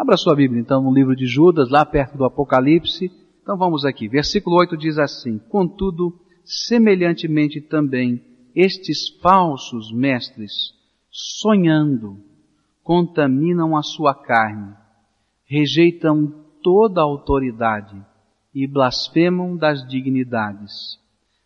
Abra sua Bíblia então no livro de Judas, lá perto do Apocalipse. Então vamos aqui. Versículo 8 diz assim: Contudo, semelhantemente também, estes falsos mestres, sonhando, contaminam a sua carne, rejeitam toda a autoridade e blasfemam das dignidades.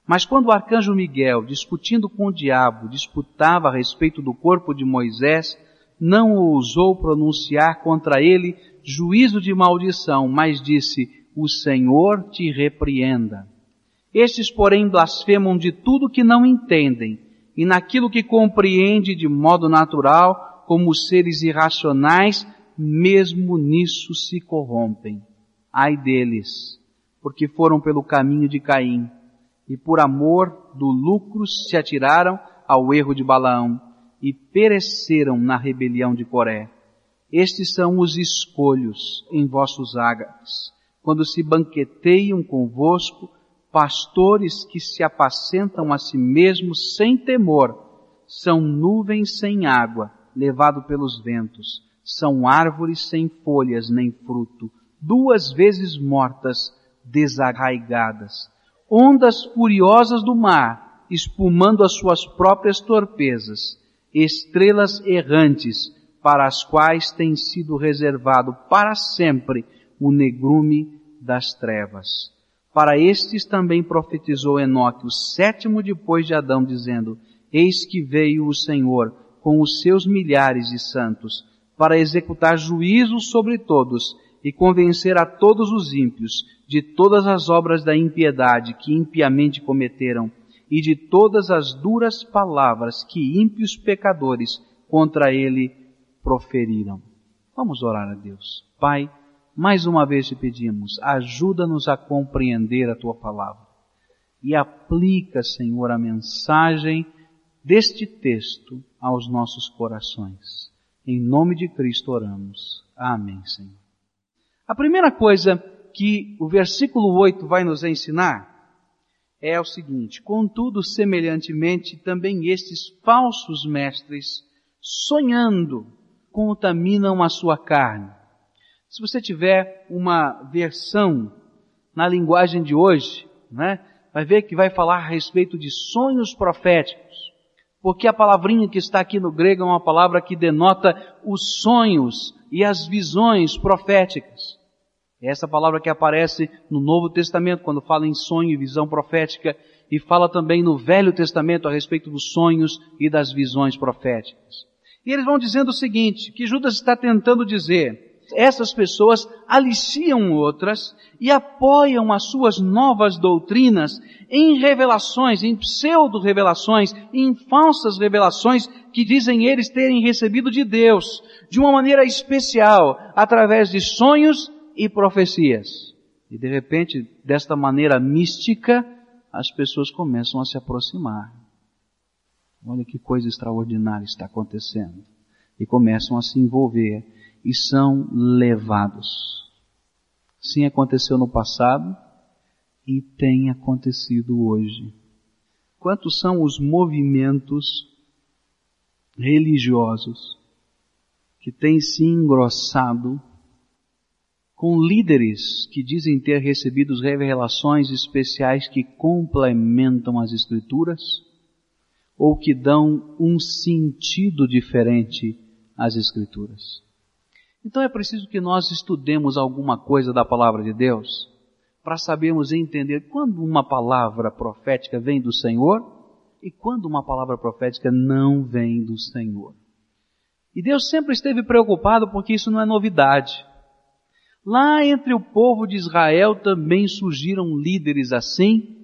Mas quando o arcanjo Miguel, discutindo com o diabo, disputava a respeito do corpo de Moisés, não ousou pronunciar contra ele juízo de maldição, mas disse: O Senhor te repreenda. Estes, porém, blasfemam de tudo que não entendem, e naquilo que compreende de modo natural, como seres irracionais, mesmo nisso se corrompem. Ai deles, porque foram pelo caminho de Caim, e por amor do lucro se atiraram ao erro de Balaão, e pereceram na rebelião de Coré. Estes são os escolhos em vossos ágares, quando se banqueteiam convosco, pastores que se apacentam a si mesmos sem temor, são nuvens sem água, levado pelos ventos, são árvores sem folhas nem fruto, duas vezes mortas, desarraigadas, ondas furiosas do mar, espumando as suas próprias torpezas, estrelas errantes, para as quais tem sido reservado para sempre o negrume das trevas. Para estes também profetizou Enoque, o sétimo depois de Adão, dizendo, Eis que veio o Senhor com os seus milhares de santos, para executar juízo sobre todos e convencer a todos os ímpios de todas as obras da impiedade que impiamente cometeram e de todas as duras palavras que ímpios pecadores contra ele proferiram. Vamos orar a Deus. Pai, mais uma vez te pedimos, ajuda-nos a compreender a tua palavra e aplica, Senhor, a mensagem deste texto aos nossos corações. Em nome de Cristo oramos. Amém, Senhor. A primeira coisa que o versículo 8 vai nos ensinar é o seguinte: contudo, semelhantemente, também estes falsos mestres, sonhando, contaminam a sua carne. Se você tiver uma versão na linguagem de hoje, né, vai ver que vai falar a respeito de sonhos proféticos. Porque a palavrinha que está aqui no grego é uma palavra que denota os sonhos e as visões proféticas. É essa palavra que aparece no Novo Testamento quando fala em sonho e visão profética e fala também no Velho Testamento a respeito dos sonhos e das visões proféticas. E eles vão dizendo o seguinte, que Judas está tentando dizer, essas pessoas aliciam outras e apoiam as suas novas doutrinas em revelações, em pseudo-revelações, em falsas revelações que dizem eles terem recebido de Deus, de uma maneira especial, através de sonhos e profecias. E de repente, desta maneira mística, as pessoas começam a se aproximar. Olha que coisa extraordinária está acontecendo. E começam a se envolver e são levados. Sim, aconteceu no passado e tem acontecido hoje. Quantos são os movimentos religiosos que têm se engrossado com líderes que dizem ter recebido revelações especiais que complementam as Escrituras ou que dão um sentido diferente às Escrituras. Então é preciso que nós estudemos alguma coisa da palavra de Deus para sabermos entender quando uma palavra profética vem do Senhor e quando uma palavra profética não vem do Senhor. E Deus sempre esteve preocupado porque isso não é novidade. Lá entre o povo de Israel também surgiram líderes assim,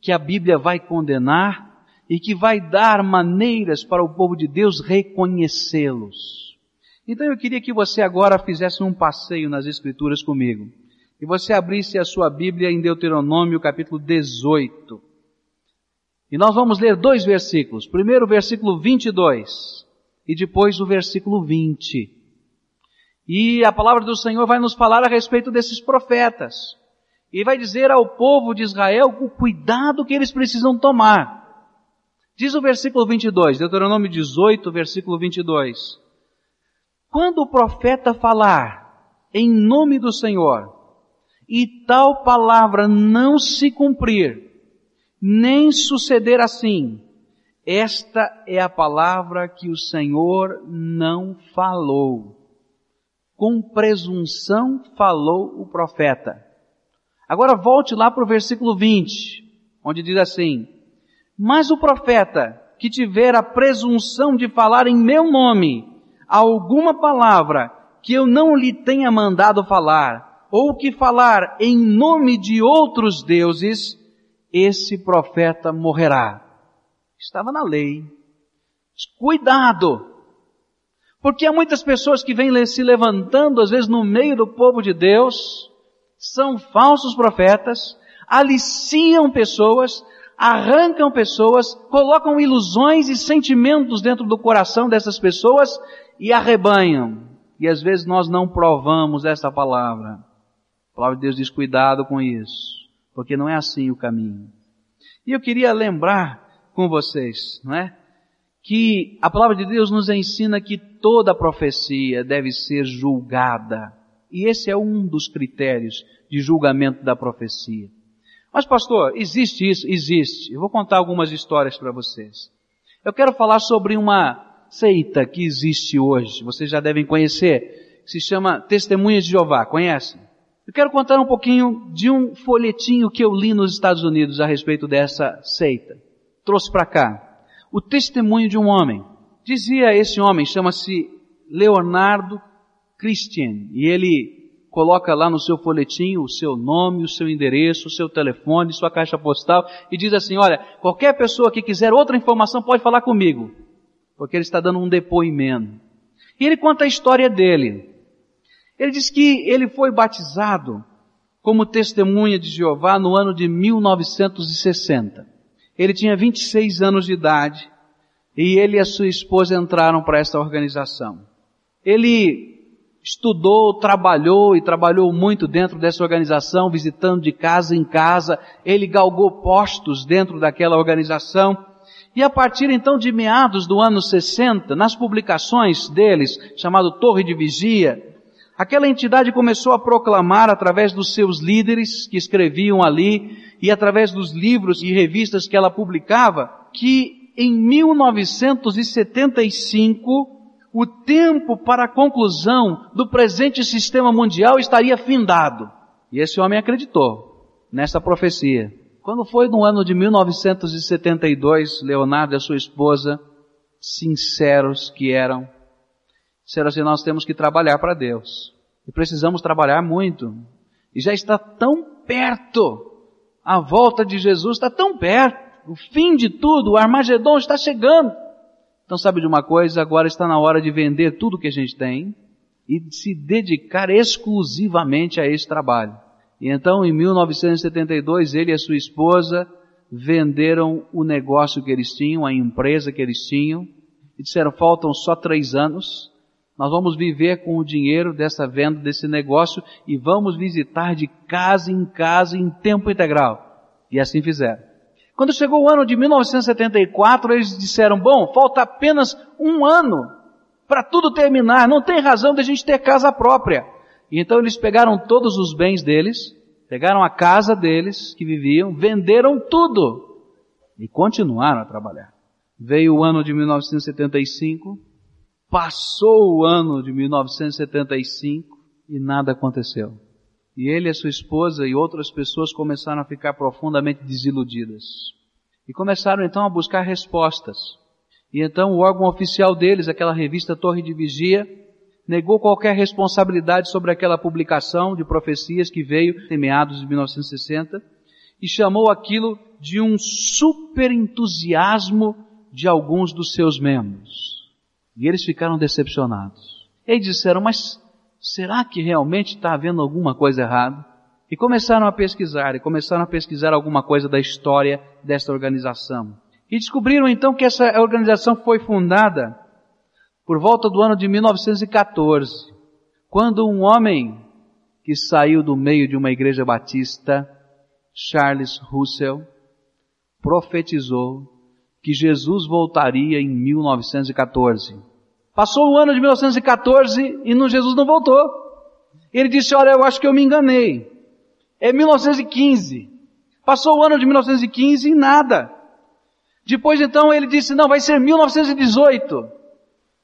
que a Bíblia vai condenar e que vai dar maneiras para o povo de Deus reconhecê-los. Então eu queria que você agora fizesse um passeio nas Escrituras comigo. E você abrisse a sua Bíblia em Deuteronômio capítulo 18. E nós vamos ler dois versículos. Primeiro o versículo 22 e depois o versículo 20. E a palavra do Senhor vai nos falar a respeito desses profetas. E vai dizer ao povo de Israel o cuidado que eles precisam tomar. Diz o versículo 22, Deuteronômio 18, versículo 22. Quando o profeta falar em nome do Senhor, e tal palavra não se cumprir, nem suceder assim, esta é a palavra que o Senhor não falou. Com presunção falou o profeta. Agora volte lá para o versículo 20, onde diz assim: Mas o profeta que tiver a presunção de falar em meu nome alguma palavra que eu não lhe tenha mandado falar, ou que falar em nome de outros deuses, esse profeta morrerá. Estava na lei. Cuidado! Porque há muitas pessoas que vêm se levantando, às vezes no meio do povo de Deus, são falsos profetas, aliciam pessoas, arrancam pessoas, colocam ilusões e sentimentos dentro do coração dessas pessoas e arrebanham. E às vezes nós não provamos essa palavra. A palavra de Deus diz cuidado com isso, porque não é assim o caminho. E eu queria lembrar com vocês, não é? Que a palavra de Deus nos ensina que toda profecia deve ser julgada. E esse é um dos critérios de julgamento da profecia. Mas pastor, existe isso? Existe. Eu vou contar algumas histórias para vocês. Eu quero falar sobre uma seita que existe hoje, vocês já devem conhecer, se chama Testemunhas de Jeová, conhecem? Eu quero contar um pouquinho de um folhetinho que eu li nos Estados Unidos a respeito dessa seita. Trouxe para cá. O testemunho de um homem. Dizia esse homem, chama-se Leonardo Christian, e ele coloca lá no seu folhetinho o seu nome, o seu endereço, o seu telefone, sua caixa postal e diz assim: olha, qualquer pessoa que quiser outra informação pode falar comigo porque ele está dando um depoimento. E ele conta a história dele. Ele diz que ele foi batizado como testemunha de Jeová no ano de 1960. Ele tinha 26 anos de idade e ele e a sua esposa entraram para essa organização. Ele estudou, trabalhou e trabalhou muito dentro dessa organização, visitando de casa em casa. Ele galgou postos dentro daquela organização e a partir então de meados do ano 60, nas publicações deles, chamado Torre de Vigia, aquela entidade começou a proclamar através dos seus líderes que escreviam ali e através dos livros e revistas que ela publicava, que em 1975 o tempo para a conclusão do presente sistema mundial estaria findado. E esse homem acreditou nessa profecia. Quando foi no ano de 1972, Leonardo e a sua esposa, sinceros que eram, disseram assim, nós temos que trabalhar para Deus. E precisamos trabalhar muito. E já está tão perto. A volta de Jesus está tão perto. O fim de tudo, o Armagedon está chegando. Então sabe de uma coisa? Agora está na hora de vender tudo que a gente tem e se dedicar exclusivamente a esse trabalho. E então, em 1972, ele e a sua esposa venderam o negócio que eles tinham, a empresa que eles tinham, e disseram: faltam só três anos, nós vamos viver com o dinheiro dessa venda, desse negócio, e vamos visitar de casa em casa em tempo integral. E assim fizeram. Quando chegou o ano de 1974, eles disseram: bom, falta apenas um ano para tudo terminar, não tem razão de a gente ter casa própria. E então eles pegaram todos os bens deles, pegaram a casa deles que viviam, venderam tudo e continuaram a trabalhar. Veio o ano de 1975, passou o ano de 1975 e nada aconteceu. E ele, a sua esposa e outras pessoas começaram a ficar profundamente desiludidas. E começaram então a buscar respostas. E então o órgão oficial deles, aquela revista Torre de Vigia, negou qualquer responsabilidade sobre aquela publicação de profecias que veio em meados de 1960 e chamou aquilo de um super entusiasmo de alguns dos seus membros. E eles ficaram decepcionados. Eles disseram, mas será que realmente está havendo alguma coisa errada? E começaram a pesquisar, e começaram a pesquisar alguma coisa da história desta organização. E descobriram então que essa organização foi fundada por volta do ano de 1914, quando um homem que saiu do meio de uma igreja batista, Charles Russell, profetizou que Jesus voltaria em 1914. Passou o ano de 1914 e Jesus não voltou. Ele disse, olha, eu acho que eu me enganei. É 1915. Passou o ano de 1915 e nada. Depois então ele disse, não, vai ser 1918.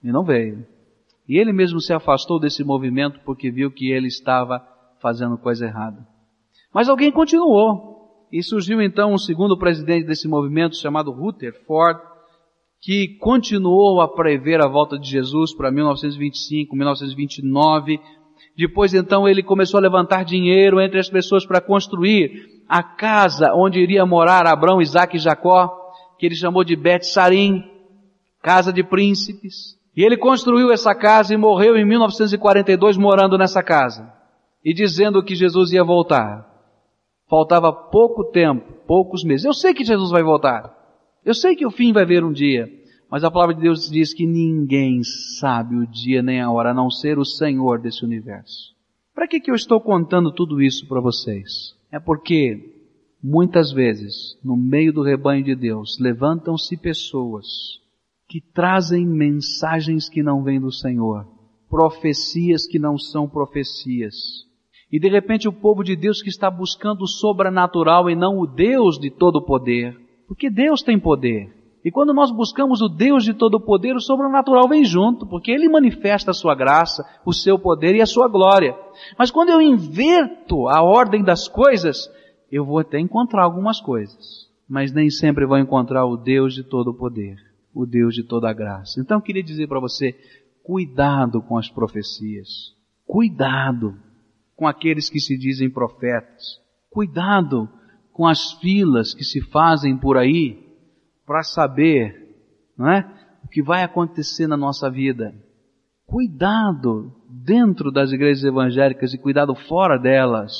E não veio. E ele mesmo se afastou desse movimento porque viu que ele estava fazendo coisa errada. Mas alguém continuou. E surgiu então um segundo presidente desse movimento chamado Rutherford, que continuou a prever a volta de Jesus para 1925, 1929. Depois então ele começou a levantar dinheiro entre as pessoas para construir a casa onde iria morar Abraão, Isaac e Jacó, que ele chamou de Bet Sarim, casa de príncipes. E ele construiu essa casa e morreu em 1942 morando nessa casa e dizendo que Jesus ia voltar. Faltava pouco tempo, poucos meses. Eu sei que Jesus vai voltar. Eu sei que o fim vai vir um dia. Mas a palavra de Deus diz que ninguém sabe o dia nem a hora, a não ser o Senhor desse universo. Para que, que eu estou contando tudo isso para vocês? É porque muitas vezes, no meio do rebanho de Deus, levantam-se pessoas que trazem mensagens que não vêm do Senhor, profecias que não são profecias, e de repente o povo de Deus que está buscando o sobrenatural e não o Deus de todo poder. Porque Deus tem poder. E quando nós buscamos o Deus de todo poder, o sobrenatural vem junto, porque Ele manifesta a sua graça, o seu poder e a sua glória. Mas quando eu inverto a ordem das coisas, eu vou até encontrar algumas coisas, mas nem sempre vou encontrar o Deus de todo poder, o Deus de toda graça. Então eu queria dizer para você, cuidado com as profecias. Cuidado com aqueles que se dizem profetas. Cuidado com as filas que se fazem por aí para saber, não é? O que vai acontecer na nossa vida. Cuidado dentro das igrejas evangélicas e cuidado fora delas.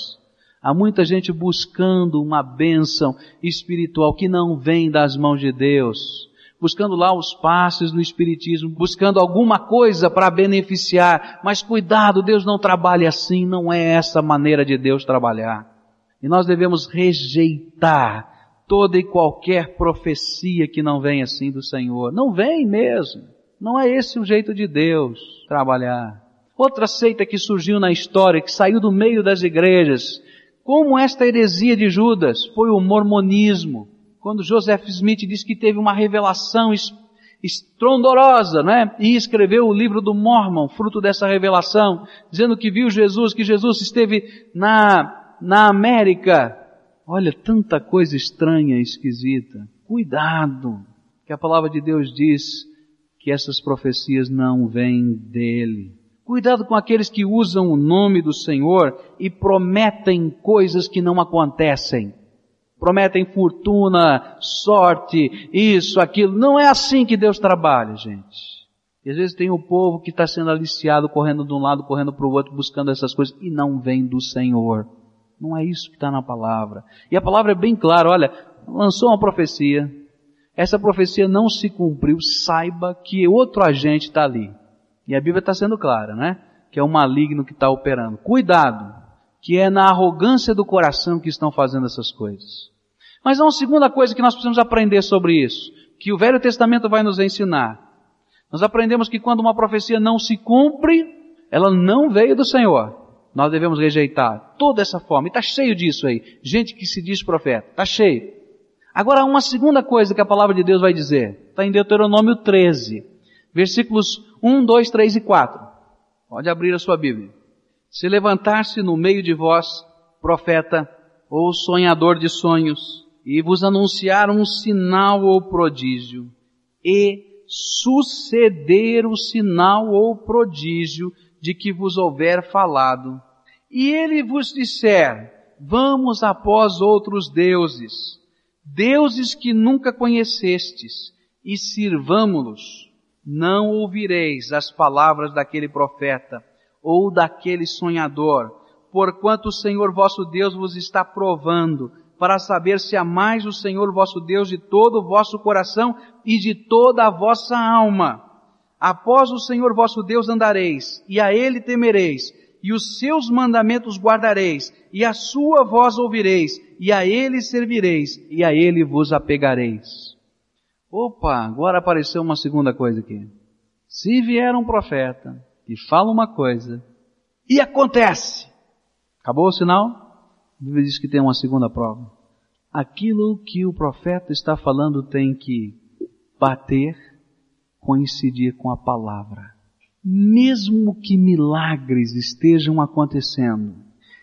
Há muita gente buscando uma bênção espiritual que não vem das mãos de Deus buscando lá os passes do Espiritismo, buscando alguma coisa para beneficiar. Mas cuidado, Deus não trabalha assim, não é essa maneira de Deus trabalhar. E nós devemos rejeitar toda e qualquer profecia que não vem assim do Senhor. Não vem mesmo. Não é esse o jeito de Deus trabalhar. Outra seita que surgiu na história, que saiu do meio das igrejas, como esta heresia de Judas, foi o mormonismo quando Joseph Smith diz que teve uma revelação estrondorosa, né? E escreveu o livro do Mormon, fruto dessa revelação, dizendo que viu Jesus, que Jesus esteve na, na América. Olha, tanta coisa estranha e esquisita. Cuidado, que a palavra de Deus diz que essas profecias não vêm dele. Cuidado com aqueles que usam o nome do Senhor e prometem coisas que não acontecem prometem fortuna, sorte, isso, aquilo. Não é assim que Deus trabalha, gente. E às vezes tem o povo que está sendo aliciado, correndo de um lado, correndo para o outro, buscando essas coisas, e não vem do Senhor. Não é isso que está na palavra. E a palavra é bem clara, olha, lançou uma profecia, essa profecia não se cumpriu, saiba que outro agente está ali. E a Bíblia está sendo clara, né? Que é o maligno que está operando. Cuidado, que é na arrogância do coração que estão fazendo essas coisas. Mas há uma segunda coisa que nós precisamos aprender sobre isso, que o Velho Testamento vai nos ensinar. Nós aprendemos que quando uma profecia não se cumpre, ela não veio do Senhor. Nós devemos rejeitar toda essa forma. E está cheio disso aí. Gente que se diz profeta. Está cheio. Agora, uma segunda coisa que a palavra de Deus vai dizer. Está em Deuteronômio 13. Versículos 1, 2, 3 e 4. Pode abrir a sua Bíblia. Se levantar-se no meio de vós, profeta ou sonhador de sonhos, e vos anunciar um sinal ou prodígio, e suceder o sinal ou prodígio de que vos houver falado, e ele vos disser, vamos após outros deuses, deuses que nunca conhecestes, e sirvamo-los, não ouvireis as palavras daquele profeta, ou daquele sonhador, porquanto o Senhor vosso Deus vos está provando, para saber se amais o Senhor vosso Deus de todo o vosso coração e de toda a vossa alma. Após o Senhor vosso Deus andareis, e a Ele temereis, e os seus mandamentos guardareis, e a sua voz ouvireis, e a Ele servireis, e a Ele vos apegareis. Opa, agora apareceu uma segunda coisa aqui. Se vier um profeta, e fala uma coisa E acontece. Acabou o sinal? A Bíblia diz que tem uma segunda prova. Aquilo que o profeta está falando tem que bater, coincidir com a palavra. Mesmo que milagres estejam acontecendo,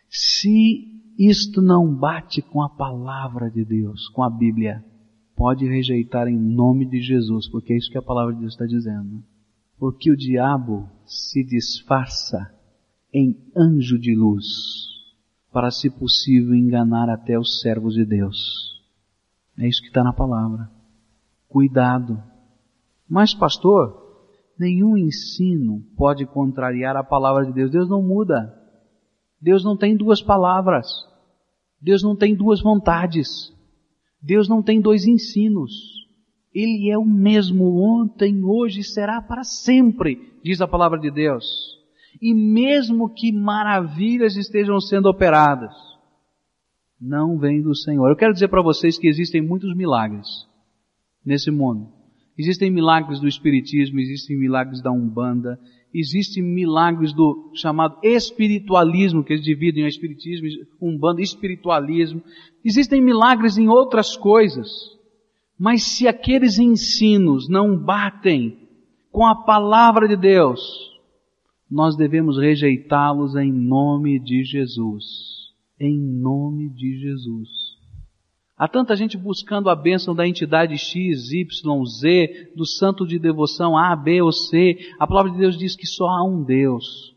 se isto não bate com a palavra de Deus, com a Bíblia, pode rejeitar em nome de Jesus, porque é isso que a palavra de Deus está dizendo. Porque o diabo se disfarça em anjo de luz, para, se possível, enganar até os servos de Deus. É isso que está na palavra. Cuidado. Mas, pastor, nenhum ensino pode contrariar a palavra de Deus. Deus não muda. Deus não tem duas palavras. Deus não tem duas vontades. Deus não tem dois ensinos. Ele é o mesmo ontem, hoje e será para sempre, diz a palavra de Deus. E mesmo que maravilhas estejam sendo operadas, não vem do Senhor. Eu quero dizer para vocês que existem muitos milagres nesse mundo. Existem milagres do Espiritismo, existem milagres da Umbanda, existem milagres do chamado espiritualismo, que eles dividem o espiritismo, umbanda, espiritualismo. Existem milagres em outras coisas. Mas se aqueles ensinos não batem com a palavra de Deus, nós devemos rejeitá-los em nome de Jesus. Em nome de Jesus. Há tanta gente buscando a bênção da entidade X, Y, Z, do santo de devoção A, B ou C. A palavra de Deus diz que só há um Deus,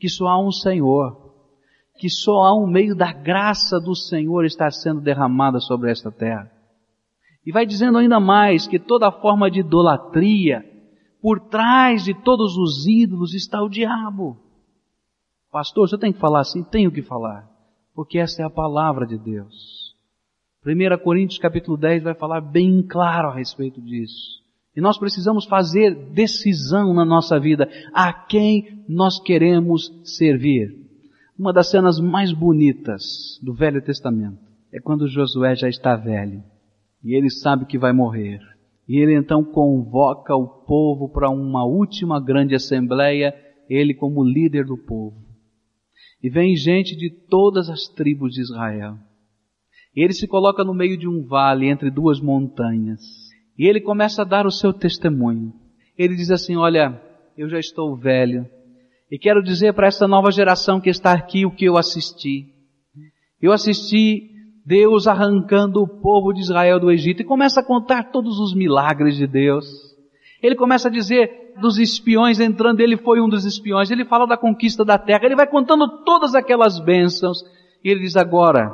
que só há um Senhor, que só há um meio da graça do Senhor estar sendo derramada sobre esta terra. E vai dizendo ainda mais que toda forma de idolatria, por trás de todos os ídolos está o diabo. Pastor, você tem que falar assim? Tenho que falar, porque essa é a palavra de Deus. 1 Coríntios capítulo 10 vai falar bem claro a respeito disso. E nós precisamos fazer decisão na nossa vida a quem nós queremos servir. Uma das cenas mais bonitas do Velho Testamento é quando Josué já está velho e ele sabe que vai morrer. E ele então convoca o povo para uma última grande assembleia, ele como líder do povo. E vem gente de todas as tribos de Israel. E ele se coloca no meio de um vale entre duas montanhas. E ele começa a dar o seu testemunho. Ele diz assim: Olha, eu já estou velho. E quero dizer para essa nova geração que está aqui o que eu assisti. Eu assisti Deus arrancando o povo de Israel do Egito e começa a contar todos os milagres de Deus. Ele começa a dizer dos espiões entrando, ele foi um dos espiões. Ele fala da conquista da terra. Ele vai contando todas aquelas bênçãos. E ele diz agora,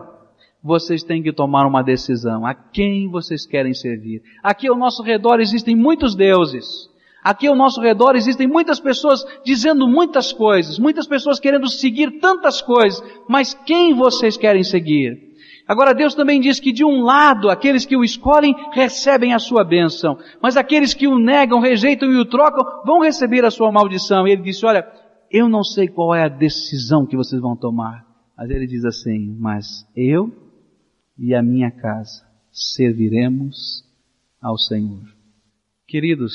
vocês têm que tomar uma decisão. A quem vocês querem servir? Aqui ao nosso redor existem muitos deuses. Aqui ao nosso redor existem muitas pessoas dizendo muitas coisas, muitas pessoas querendo seguir tantas coisas, mas quem vocês querem seguir? Agora Deus também diz que de um lado, aqueles que o escolhem recebem a sua bênção, mas aqueles que o negam, rejeitam e o trocam, vão receber a sua maldição. E ele disse, olha, eu não sei qual é a decisão que vocês vão tomar. Mas ele diz assim, mas eu e a minha casa serviremos ao Senhor. Queridos,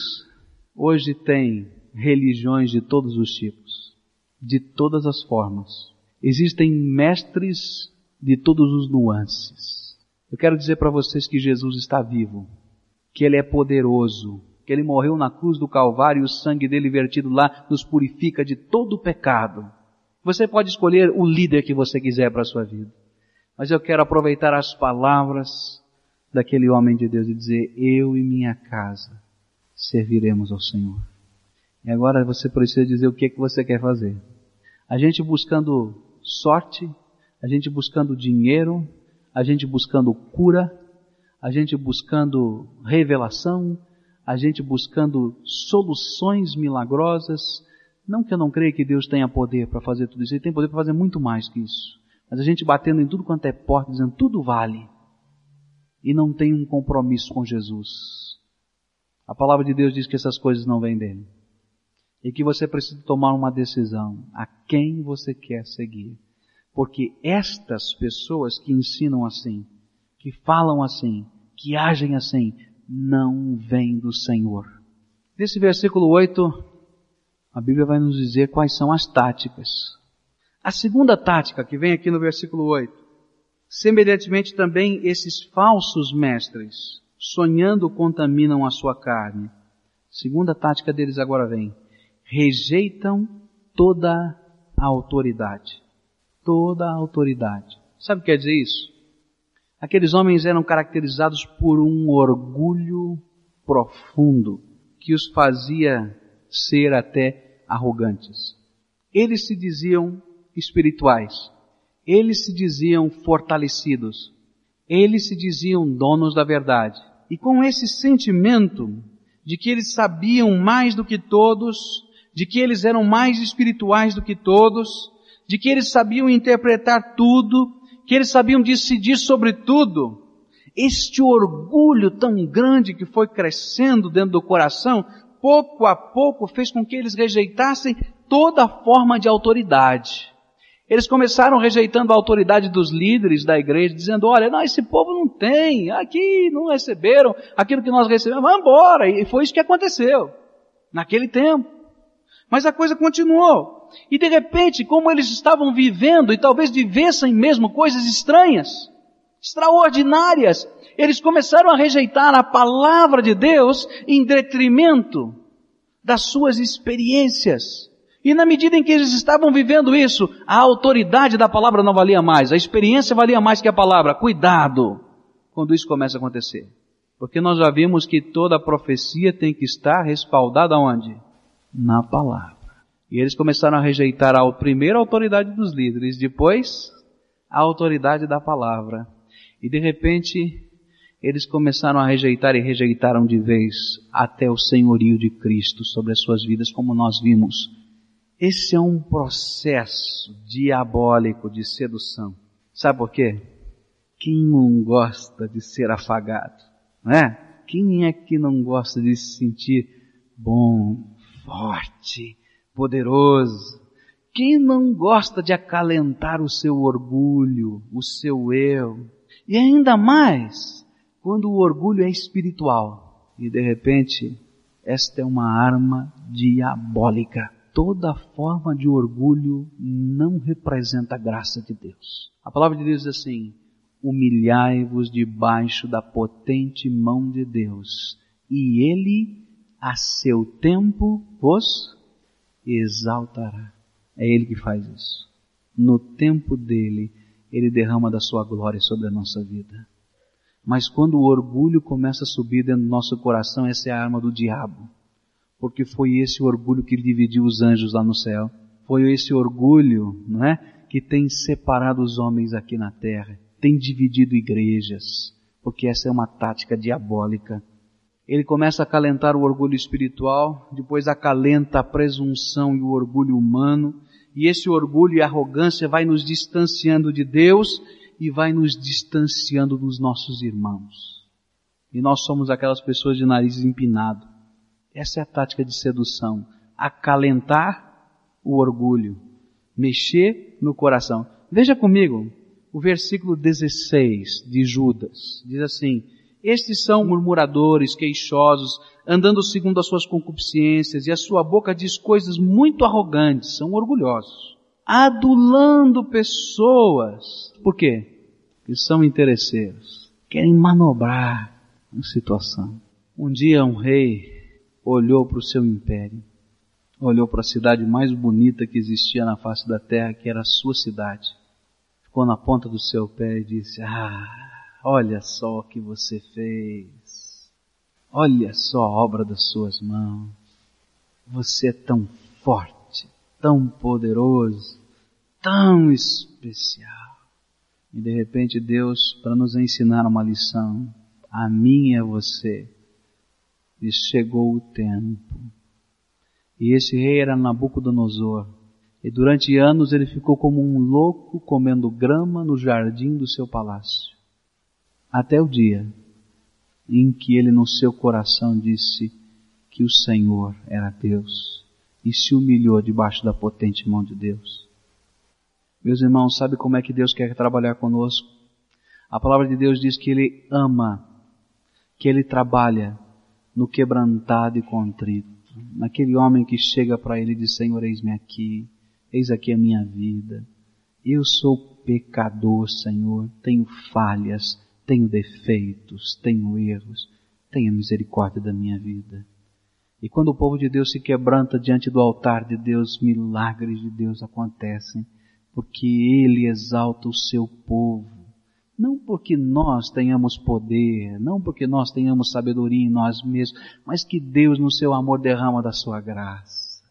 hoje tem religiões de todos os tipos, de todas as formas. Existem mestres de todos os nuances. Eu quero dizer para vocês que Jesus está vivo, que Ele é poderoso, que Ele morreu na cruz do Calvário e o sangue dele vertido lá nos purifica de todo o pecado. Você pode escolher o líder que você quiser para a sua vida. Mas eu quero aproveitar as palavras daquele homem de Deus e dizer: Eu e minha casa serviremos ao Senhor. E agora você precisa dizer o que é que você quer fazer. A gente buscando sorte, a gente buscando dinheiro, a gente buscando cura, a gente buscando revelação, a gente buscando soluções milagrosas. Não que eu não creia que Deus tenha poder para fazer tudo isso, Ele tem poder para fazer muito mais que isso. Mas a gente batendo em tudo quanto é porta, dizendo tudo vale. E não tem um compromisso com Jesus. A palavra de Deus diz que essas coisas não vêm dele. E que você precisa tomar uma decisão. A quem você quer seguir. Porque estas pessoas que ensinam assim, que falam assim, que agem assim, não vêm do Senhor. Nesse versículo 8, a Bíblia vai nos dizer quais são as táticas A segunda tática que vem aqui no versículo 8. Semelhantemente também esses falsos mestres, sonhando contaminam a sua carne. Segunda tática deles agora vem. Rejeitam toda a autoridade. Toda a autoridade. Sabe o que quer dizer isso? Aqueles homens eram caracterizados por um orgulho profundo que os fazia ser até arrogantes. Eles se diziam espirituais. Eles se diziam fortalecidos. Eles se diziam donos da verdade. E com esse sentimento de que eles sabiam mais do que todos, de que eles eram mais espirituais do que todos, de que eles sabiam interpretar tudo, que eles sabiam decidir sobre tudo, este orgulho tão grande que foi crescendo dentro do coração, pouco a pouco fez com que eles rejeitassem toda forma de autoridade. Eles começaram rejeitando a autoridade dos líderes da igreja, dizendo, olha, não, esse povo não tem, aqui não receberam aquilo que nós recebemos, vamos embora. E foi isso que aconteceu, naquele tempo. Mas a coisa continuou. E de repente, como eles estavam vivendo e talvez vivessem mesmo coisas estranhas, extraordinárias, eles começaram a rejeitar a palavra de Deus em detrimento das suas experiências. E na medida em que eles estavam vivendo isso, a autoridade da palavra não valia mais, a experiência valia mais que a palavra. Cuidado quando isso começa a acontecer. Porque nós já vimos que toda profecia tem que estar respaldada onde? Na palavra. E eles começaram a rejeitar a primeira autoridade dos líderes, depois a autoridade da palavra. E de repente, eles começaram a rejeitar e rejeitaram de vez até o senhorio de Cristo sobre as suas vidas, como nós vimos esse é um processo diabólico de sedução. Sabe por quê? Quem não gosta de ser afagado? Não é? Quem é que não gosta de se sentir bom, forte, poderoso? Quem não gosta de acalentar o seu orgulho, o seu eu? E ainda mais quando o orgulho é espiritual. E de repente, esta é uma arma diabólica toda forma de orgulho não representa a graça de Deus. A palavra de Deus diz assim: humilhai-vos debaixo da potente mão de Deus, e Ele, a seu tempo, vos exaltará. É Ele que faz isso. No tempo dele, Ele derrama da sua glória sobre a nossa vida. Mas quando o orgulho começa a subir dentro do nosso coração, essa é a arma do diabo porque foi esse orgulho que dividiu os anjos lá no céu. Foi esse orgulho, não é? Que tem separado os homens aqui na terra, tem dividido igrejas, porque essa é uma tática diabólica. Ele começa a acalentar o orgulho espiritual, depois acalenta a presunção e o orgulho humano, e esse orgulho e arrogância vai nos distanciando de Deus e vai nos distanciando dos nossos irmãos. E nós somos aquelas pessoas de nariz empinado essa é a tática de sedução. Acalentar o orgulho. Mexer no coração. Veja comigo o versículo 16 de Judas. Diz assim, estes são murmuradores, queixosos, andando segundo as suas concupiscências, e a sua boca diz coisas muito arrogantes, são orgulhosos, adulando pessoas. Por quê? Porque são interesseiros, querem manobrar a situação. Um dia um rei olhou para o seu império, olhou para a cidade mais bonita que existia na face da terra, que era a sua cidade. Ficou na ponta do seu pé e disse: Ah, olha só o que você fez. Olha só a obra das suas mãos. Você é tão forte, tão poderoso, tão especial. E de repente Deus, para nos ensinar uma lição, a mim a você, e chegou o tempo. E esse rei era Nabucodonosor. E durante anos ele ficou como um louco comendo grama no jardim do seu palácio. Até o dia em que ele no seu coração disse que o Senhor era Deus e se humilhou debaixo da potente mão de Deus. Meus irmãos, sabe como é que Deus quer trabalhar conosco? A palavra de Deus diz que Ele ama, que Ele trabalha no quebrantado e contrito, naquele homem que chega para ele e diz: Senhor, eis-me aqui, eis aqui a minha vida, Eu sou pecador, Senhor, tenho falhas, tenho defeitos, tenho erros. Tenha misericórdia da minha vida. E quando o povo de Deus se quebranta diante do altar de Deus, milagres de Deus acontecem, porque Ele exalta o seu povo. Não porque nós tenhamos poder, não porque nós tenhamos sabedoria em nós mesmos, mas que Deus no seu amor derrama da sua graça.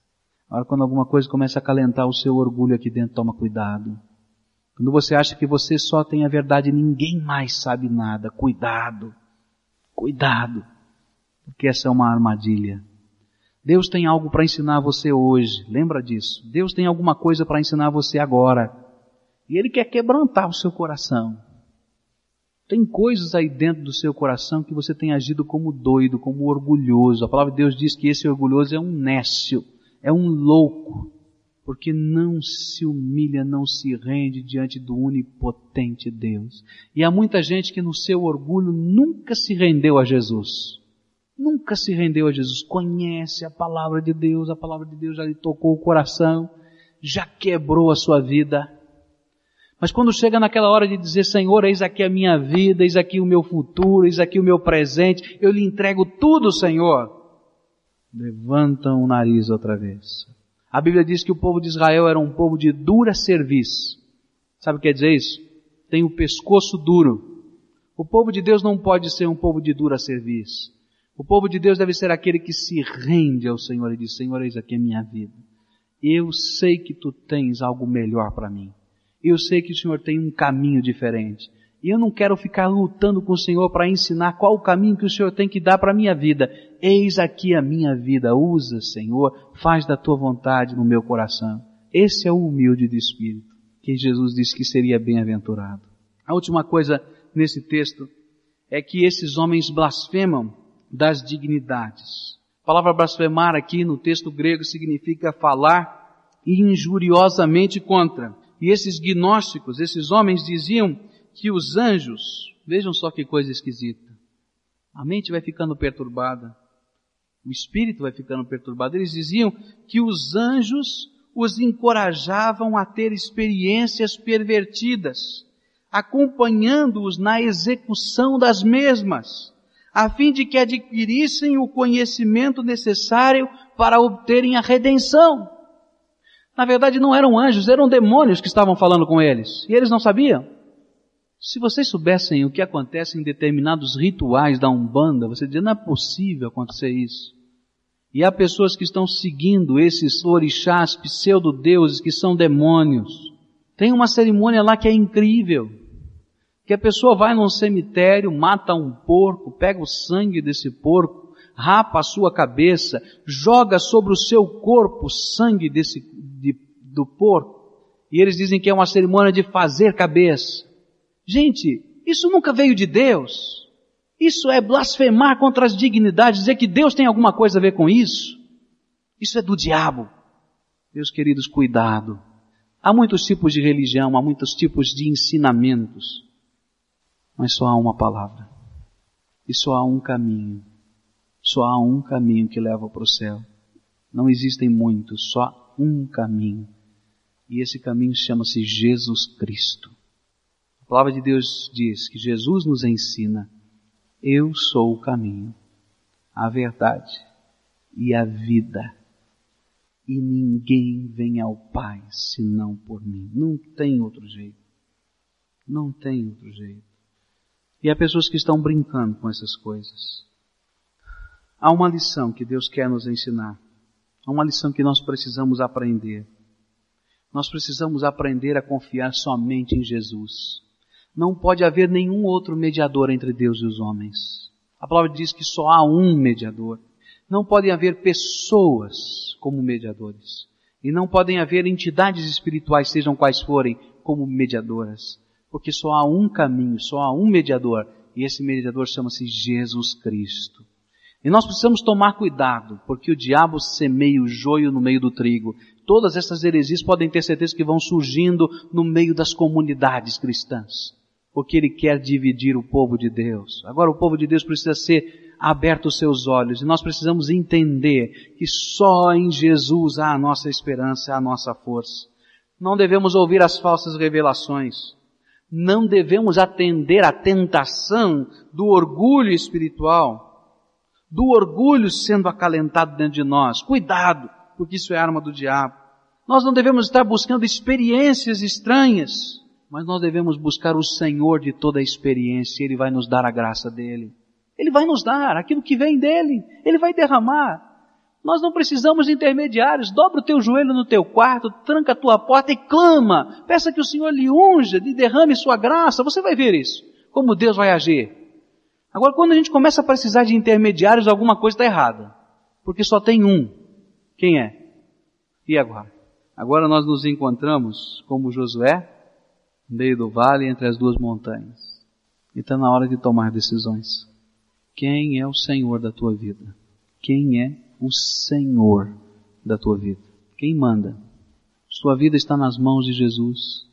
Agora quando alguma coisa começa a calentar o seu orgulho aqui dentro, toma cuidado. Quando você acha que você só tem a verdade e ninguém mais sabe nada, cuidado. Cuidado. Porque essa é uma armadilha. Deus tem algo para ensinar você hoje. Lembra disso? Deus tem alguma coisa para ensinar você agora. E Ele quer quebrantar o seu coração. Tem coisas aí dentro do seu coração que você tem agido como doido, como orgulhoso. A palavra de Deus diz que esse orgulhoso é um nécio, é um louco, porque não se humilha, não se rende diante do onipotente Deus. E há muita gente que no seu orgulho nunca se rendeu a Jesus. Nunca se rendeu a Jesus. Conhece a palavra de Deus, a palavra de Deus já lhe tocou o coração, já quebrou a sua vida, mas quando chega naquela hora de dizer, Senhor, eis aqui a minha vida, eis aqui o meu futuro, eis aqui o meu presente, eu lhe entrego tudo, Senhor. Levantam o nariz outra vez. A Bíblia diz que o povo de Israel era um povo de dura serviço. Sabe o que quer dizer isso? Tem o pescoço duro. O povo de Deus não pode ser um povo de dura serviço. O povo de Deus deve ser aquele que se rende ao Senhor e diz, Senhor, eis aqui a minha vida. Eu sei que tu tens algo melhor para mim eu sei que o Senhor tem um caminho diferente. E eu não quero ficar lutando com o Senhor para ensinar qual o caminho que o Senhor tem que dar para a minha vida. Eis aqui a minha vida, usa, Senhor, faz da tua vontade no meu coração. Esse é o humilde de espírito, que Jesus disse que seria bem-aventurado. A última coisa nesse texto é que esses homens blasfemam das dignidades. A palavra blasfemar aqui no texto grego significa falar injuriosamente contra. E esses gnósticos, esses homens diziam que os anjos, vejam só que coisa esquisita. A mente vai ficando perturbada. O espírito vai ficando perturbado. Eles diziam que os anjos os encorajavam a ter experiências pervertidas, acompanhando-os na execução das mesmas, a fim de que adquirissem o conhecimento necessário para obterem a redenção. Na verdade, não eram anjos, eram demônios que estavam falando com eles. E eles não sabiam. Se vocês soubessem o que acontece em determinados rituais da Umbanda, você diria, não é possível acontecer isso. E há pessoas que estão seguindo esses orixás, pseudo-deuses, que são demônios. Tem uma cerimônia lá que é incrível. Que a pessoa vai num cemitério, mata um porco, pega o sangue desse porco, rapa a sua cabeça, joga sobre o seu corpo o sangue desse, do porco, e eles dizem que é uma cerimônia de fazer cabeça. Gente, isso nunca veio de Deus. Isso é blasfemar contra as dignidades, dizer que Deus tem alguma coisa a ver com isso. Isso é do diabo. Meus queridos, cuidado. Há muitos tipos de religião, há muitos tipos de ensinamentos, mas só há uma palavra. E só há um caminho. Só há um caminho que leva para o céu. Não existem muitos, só um caminho. E esse caminho chama-se Jesus Cristo. Palavra de Deus diz que Jesus nos ensina: Eu sou o caminho, a verdade e a vida. E ninguém vem ao Pai senão por mim. Não tem outro jeito. Não tem outro jeito. E há pessoas que estão brincando com essas coisas. Há uma lição que Deus quer nos ensinar. Há uma lição que nós precisamos aprender. Nós precisamos aprender a confiar somente em Jesus. Não pode haver nenhum outro mediador entre Deus e os homens. A palavra diz que só há um mediador. Não podem haver pessoas como mediadores. E não podem haver entidades espirituais, sejam quais forem, como mediadoras. Porque só há um caminho, só há um mediador. E esse mediador chama-se Jesus Cristo. E nós precisamos tomar cuidado, porque o diabo semeia o joio no meio do trigo. Todas essas heresias podem ter certeza que vão surgindo no meio das comunidades cristãs, porque ele quer dividir o povo de Deus. Agora o povo de Deus precisa ser aberto os seus olhos e nós precisamos entender que só em Jesus há a nossa esperança, a nossa força. Não devemos ouvir as falsas revelações. Não devemos atender à tentação do orgulho espiritual, do orgulho sendo acalentado dentro de nós. Cuidado, porque isso é arma do diabo. Nós não devemos estar buscando experiências estranhas, mas nós devemos buscar o Senhor de toda a experiência, Ele vai nos dar a graça dele. Ele vai nos dar aquilo que vem dele, Ele vai derramar. Nós não precisamos de intermediários. Dobra o teu joelho no teu quarto, tranca a tua porta e clama. Peça que o Senhor lhe unja, lhe derrame sua graça. Você vai ver isso. Como Deus vai agir. Agora, quando a gente começa a precisar de intermediários, alguma coisa está errada. Porque só tem um. Quem é? E agora? Agora nós nos encontramos como Josué, no meio do vale entre as duas montanhas. E está na hora de tomar decisões. Quem é o Senhor da tua vida? Quem é o Senhor da tua vida. Quem manda? Sua vida está nas mãos de Jesus.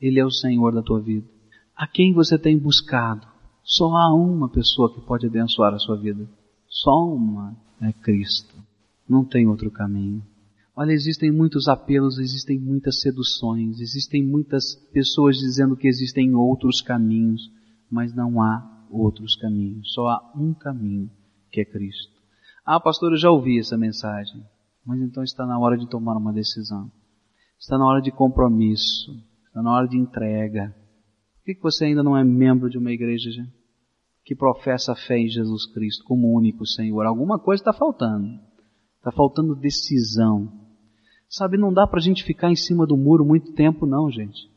Ele é o Senhor da tua vida. A quem você tem buscado? Só há uma pessoa que pode abençoar a sua vida. Só uma é Cristo. Não tem outro caminho. Olha, existem muitos apelos, existem muitas seduções, existem muitas pessoas dizendo que existem outros caminhos, mas não há outros caminhos. Só há um caminho, que é Cristo. Ah, pastor, eu já ouvi essa mensagem. Mas então está na hora de tomar uma decisão. Está na hora de compromisso. Está na hora de entrega. Por que você ainda não é membro de uma igreja que professa a fé em Jesus Cristo como único Senhor? Alguma coisa está faltando. Está faltando decisão. Sabe, não dá para a gente ficar em cima do muro muito tempo, não, gente.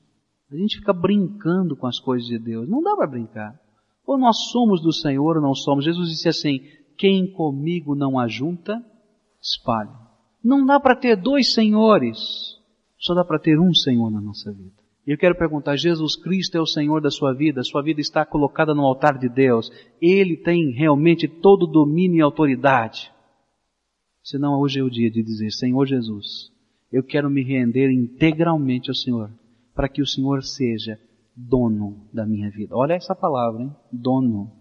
A gente fica brincando com as coisas de Deus. Não dá para brincar. Ou nós somos do Senhor ou não somos. Jesus disse assim: quem comigo não ajunta, espalha. Não dá para ter dois senhores, só dá para ter um Senhor na nossa vida. E eu quero perguntar, Jesus Cristo é o Senhor da sua vida, sua vida está colocada no altar de Deus, Ele tem realmente todo o domínio e autoridade. Senão hoje é o dia de dizer, Senhor Jesus, eu quero me render integralmente ao Senhor, para que o Senhor seja dono da minha vida. Olha essa palavra, hein? Dono.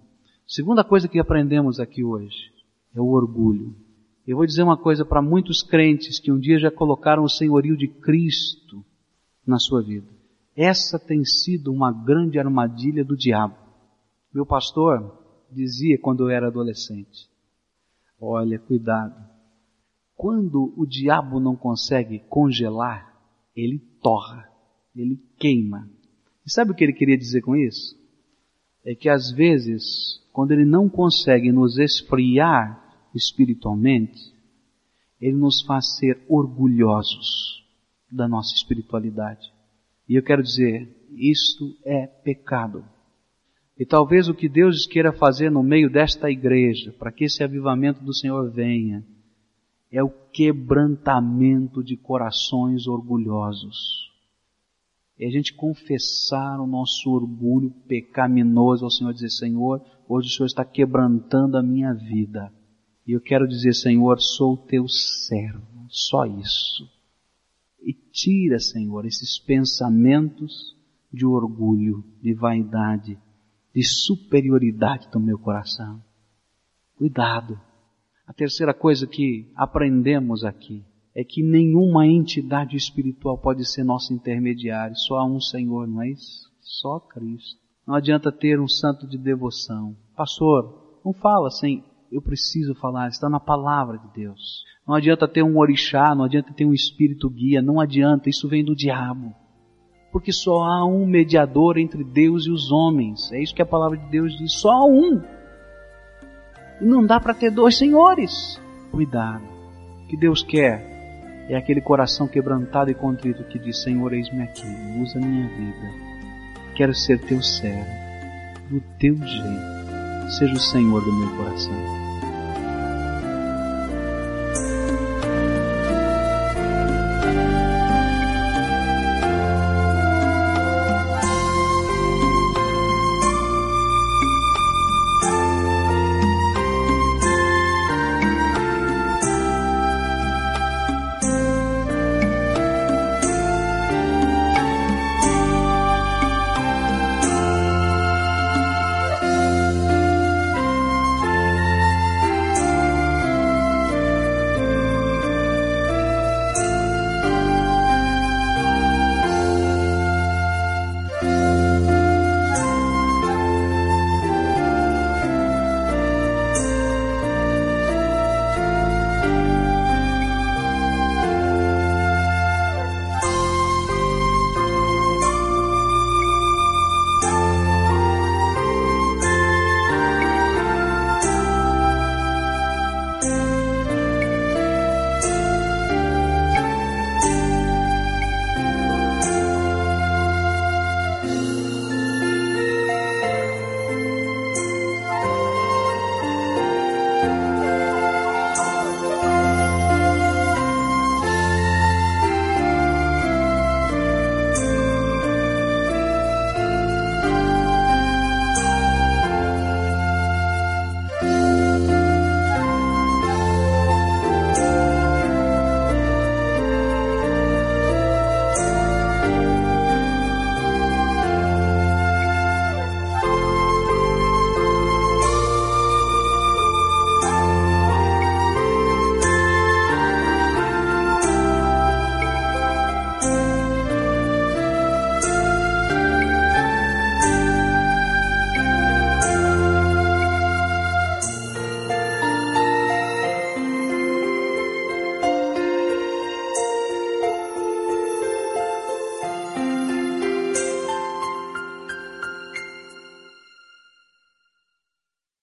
Segunda coisa que aprendemos aqui hoje é o orgulho. Eu vou dizer uma coisa para muitos crentes que um dia já colocaram o senhorio de Cristo na sua vida. Essa tem sido uma grande armadilha do diabo. Meu pastor dizia quando eu era adolescente: Olha, cuidado. Quando o diabo não consegue congelar, ele torra, ele queima. E sabe o que ele queria dizer com isso? É que às vezes quando Ele não consegue nos esfriar espiritualmente, Ele nos faz ser orgulhosos da nossa espiritualidade. E eu quero dizer, isto é pecado. E talvez o que Deus queira fazer no meio desta igreja, para que esse avivamento do Senhor venha, é o quebrantamento de corações orgulhosos é a gente confessar o nosso orgulho pecaminoso ao Senhor, dizer, Senhor, hoje o Senhor está quebrantando a minha vida. E eu quero dizer, Senhor, sou teu servo, só isso. E tira, Senhor, esses pensamentos de orgulho, de vaidade, de superioridade do meu coração. Cuidado. A terceira coisa que aprendemos aqui é que nenhuma entidade espiritual pode ser nosso intermediário, só há um Senhor, não é isso? Só Cristo. Não adianta ter um santo de devoção. Pastor, não fala sem eu preciso falar, está na palavra de Deus. Não adianta ter um orixá, não adianta ter um espírito guia, não adianta, isso vem do diabo. Porque só há um mediador entre Deus e os homens. É isso que a palavra de Deus diz, só há um. Não dá para ter dois senhores. Cuidado. O que Deus quer é aquele coração quebrantado e contrito que diz: Senhor, eis-me aqui, usa minha vida. Quero ser teu servo, do teu jeito. Seja o Senhor do meu coração.